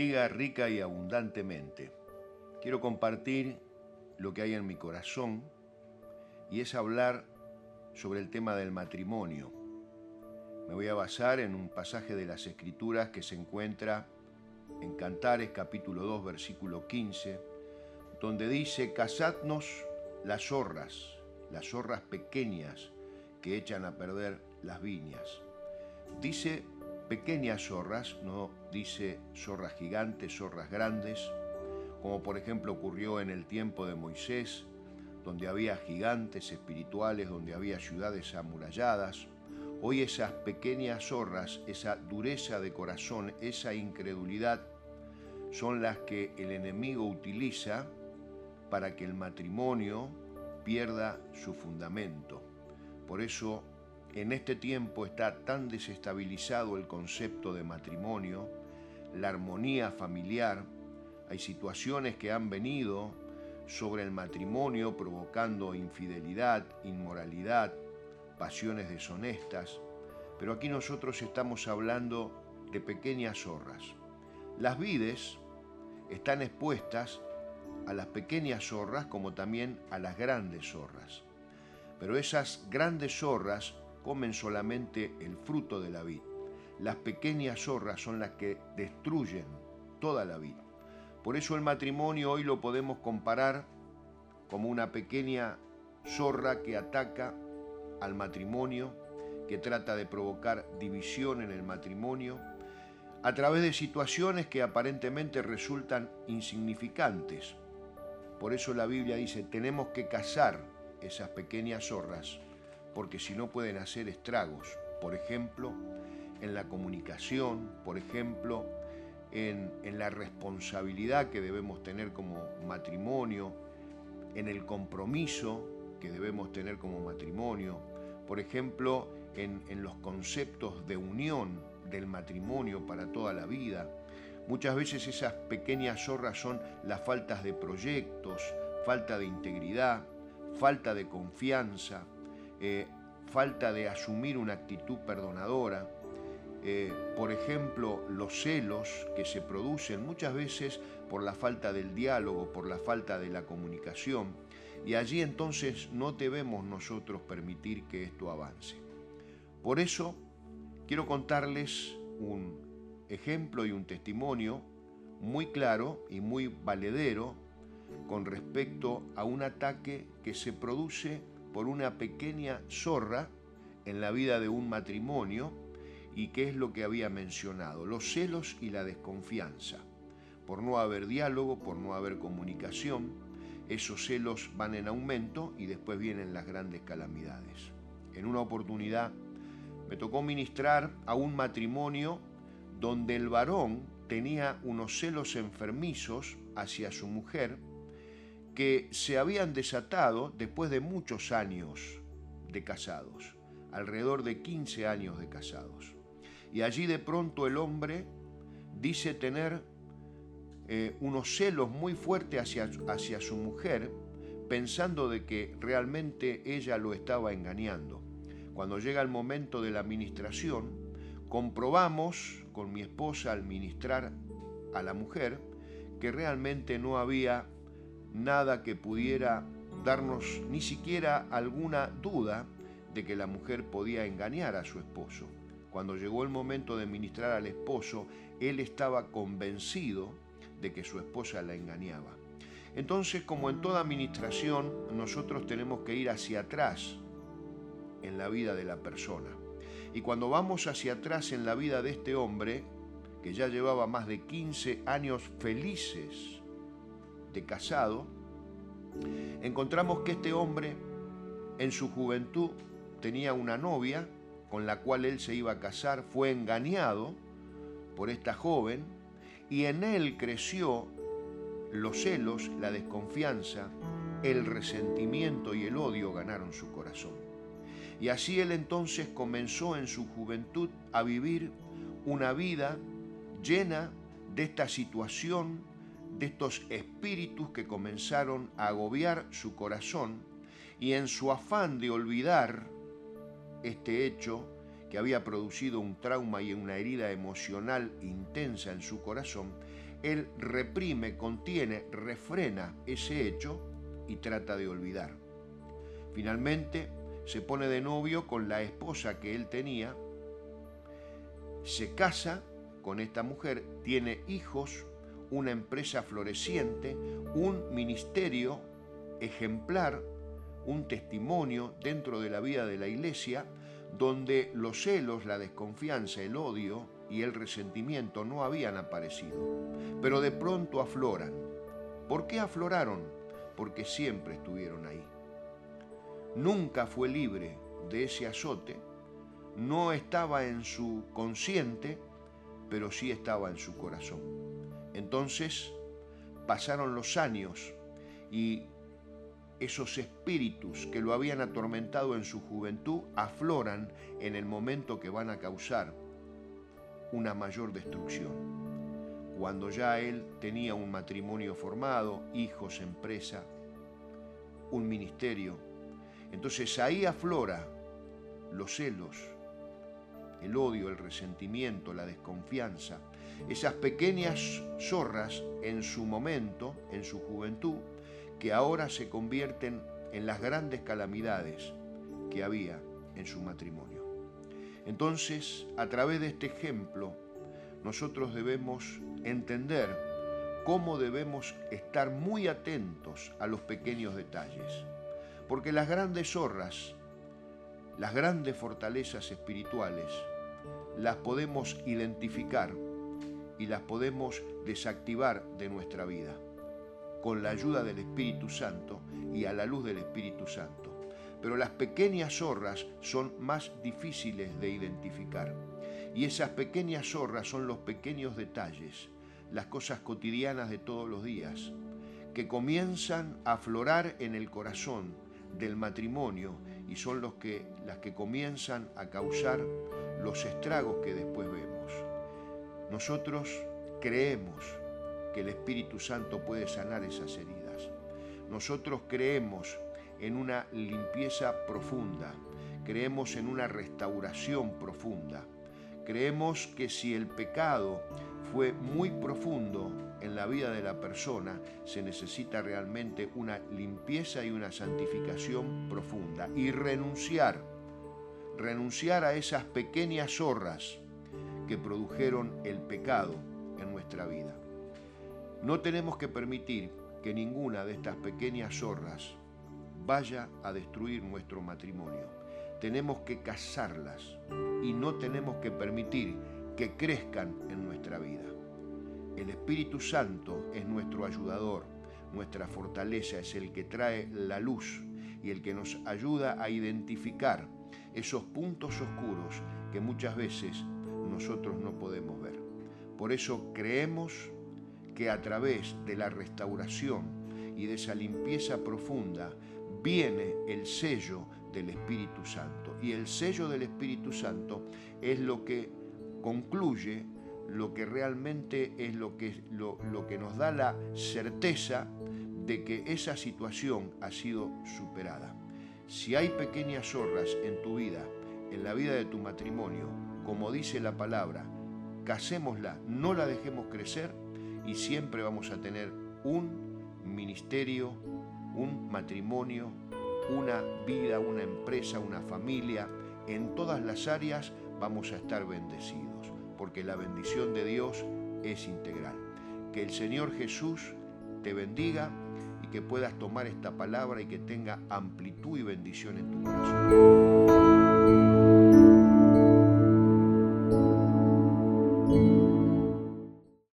bendiga rica y abundantemente. Quiero compartir lo que hay en mi corazón y es hablar sobre el tema del matrimonio. Me voy a basar en un pasaje de las Escrituras que se encuentra en Cantares capítulo 2 versículo 15, donde dice, Casadnos las zorras, las zorras pequeñas que echan a perder las viñas. Dice pequeñas zorras, no dice zorras gigantes, zorras grandes, como por ejemplo ocurrió en el tiempo de Moisés, donde había gigantes espirituales, donde había ciudades amuralladas. Hoy esas pequeñas zorras, esa dureza de corazón, esa incredulidad, son las que el enemigo utiliza para que el matrimonio pierda su fundamento. Por eso en este tiempo está tan desestabilizado el concepto de matrimonio, la armonía familiar, hay situaciones que han venido sobre el matrimonio provocando infidelidad, inmoralidad, pasiones deshonestas, pero aquí nosotros estamos hablando de pequeñas zorras. Las vides están expuestas a las pequeñas zorras como también a las grandes zorras. Pero esas grandes zorras comen solamente el fruto de la vid. Las pequeñas zorras son las que destruyen toda la vid. Por eso el matrimonio hoy lo podemos comparar como una pequeña zorra que ataca al matrimonio, que trata de provocar división en el matrimonio, a través de situaciones que aparentemente resultan insignificantes. Por eso la Biblia dice, tenemos que cazar esas pequeñas zorras porque si no pueden hacer estragos, por ejemplo, en la comunicación, por ejemplo, en, en, la responsabilidad que debemos tener como matrimonio, en el compromiso que debemos tener como matrimonio, por ejemplo, en, en los conceptos de unión del matrimonio para toda la vida. Muchas veces esas pequeñas zorras son las faltas de proyectos, falta de integridad, falta de confianza, eh, falta de asumir una actitud perdonadora, eh, por ejemplo, los celos que se producen muchas veces por la falta del diálogo, por la falta de la comunicación, y allí entonces no debemos nosotros permitir que esto avance. Por eso quiero contarles un ejemplo y un testimonio muy claro y muy valedero con respecto a un ataque que se produce por una pequeña zorra en la vida de un matrimonio y qué es lo que había mencionado, los celos y la desconfianza. Por no haber diálogo, por no haber comunicación, esos celos van en aumento y después vienen las grandes calamidades. En una oportunidad me tocó ministrar a un matrimonio donde el varón tenía unos celos enfermizos hacia su mujer que se habían desatado después de muchos años de casados, alrededor de 15 años de casados. Y allí de pronto el hombre dice tener eh, unos celos muy fuertes hacia, hacia su mujer, pensando de que realmente ella lo estaba engañando. Cuando llega el momento de la administración, comprobamos con mi esposa al ministrar a la mujer que realmente no había nada que pudiera darnos ni siquiera alguna duda de que la mujer podía engañar a su esposo. Cuando llegó el momento de ministrar al esposo, él estaba convencido de que su esposa la engañaba. Entonces, como en toda administración, nosotros tenemos que ir hacia atrás en la vida de la persona. Y cuando vamos hacia atrás en la vida de este hombre, que ya llevaba más de 15 años felices de casado, encontramos que este hombre en su juventud tenía una novia con la cual él se iba a casar, fue engañado por esta joven y en él creció los celos, la desconfianza, el resentimiento y el odio ganaron su corazón. Y así él entonces comenzó en su juventud a vivir una vida llena de esta situación de estos espíritus que comenzaron a agobiar su corazón y en su afán de olvidar este hecho que había producido un trauma y una herida emocional intensa en su corazón, él reprime, contiene, refrena ese hecho y trata de olvidar. Finalmente se pone de novio con la esposa que él tenía, se casa con esta mujer, tiene hijos, una empresa floreciente, un ministerio ejemplar, un testimonio dentro de la vida de la iglesia, donde los celos, la desconfianza, el odio y el resentimiento no habían aparecido, pero de pronto afloran. ¿Por qué afloraron? Porque siempre estuvieron ahí. Nunca fue libre de ese azote, no estaba en su consciente, pero sí estaba en su corazón. Entonces pasaron los años y esos espíritus que lo habían atormentado en su juventud afloran en el momento que van a causar una mayor destrucción. Cuando ya él tenía un matrimonio formado, hijos, empresa, un ministerio, entonces ahí aflora los celos, el odio, el resentimiento, la desconfianza, esas pequeñas zorras en su momento, en su juventud, que ahora se convierten en las grandes calamidades que había en su matrimonio. Entonces, a través de este ejemplo, nosotros debemos entender cómo debemos estar muy atentos a los pequeños detalles, porque las grandes zorras, las grandes fortalezas espirituales, las podemos identificar y las podemos desactivar de nuestra vida con la ayuda del Espíritu Santo y a la luz del Espíritu Santo. Pero las pequeñas zorras son más difíciles de identificar. Y esas pequeñas zorras son los pequeños detalles, las cosas cotidianas de todos los días, que comienzan a aflorar en el corazón del matrimonio y son los que, las que comienzan a causar los estragos que después vemos. Nosotros creemos que el Espíritu Santo puede sanar esas heridas. Nosotros creemos en una limpieza profunda, creemos en una restauración profunda. Creemos que si el pecado fue muy profundo en la vida de la persona, se necesita realmente una limpieza y una santificación profunda. Y renunciar, renunciar a esas pequeñas zorras que produjeron el pecado en nuestra vida. No tenemos que permitir que ninguna de estas pequeñas zorras vaya a destruir nuestro matrimonio. Tenemos que cazarlas y no tenemos que permitir que crezcan en nuestra vida. El Espíritu Santo es nuestro ayudador, nuestra fortaleza, es el que trae la luz y el que nos ayuda a identificar esos puntos oscuros que muchas veces nosotros no podemos ver. Por eso creemos que a través de la restauración y de esa limpieza profunda viene el sello del Espíritu Santo. Y el sello del Espíritu Santo es lo que concluye, lo que realmente es lo que, lo, lo que nos da la certeza de que esa situación ha sido superada. Si hay pequeñas zorras en tu vida, en la vida de tu matrimonio, como dice la palabra, casémosla, no la dejemos crecer, y siempre vamos a tener un ministerio, un matrimonio, una vida, una empresa, una familia. En todas las áreas vamos a estar bendecidos, porque la bendición de Dios es integral. Que el Señor Jesús te bendiga y que puedas tomar esta palabra y que tenga amplitud y bendición en tu corazón.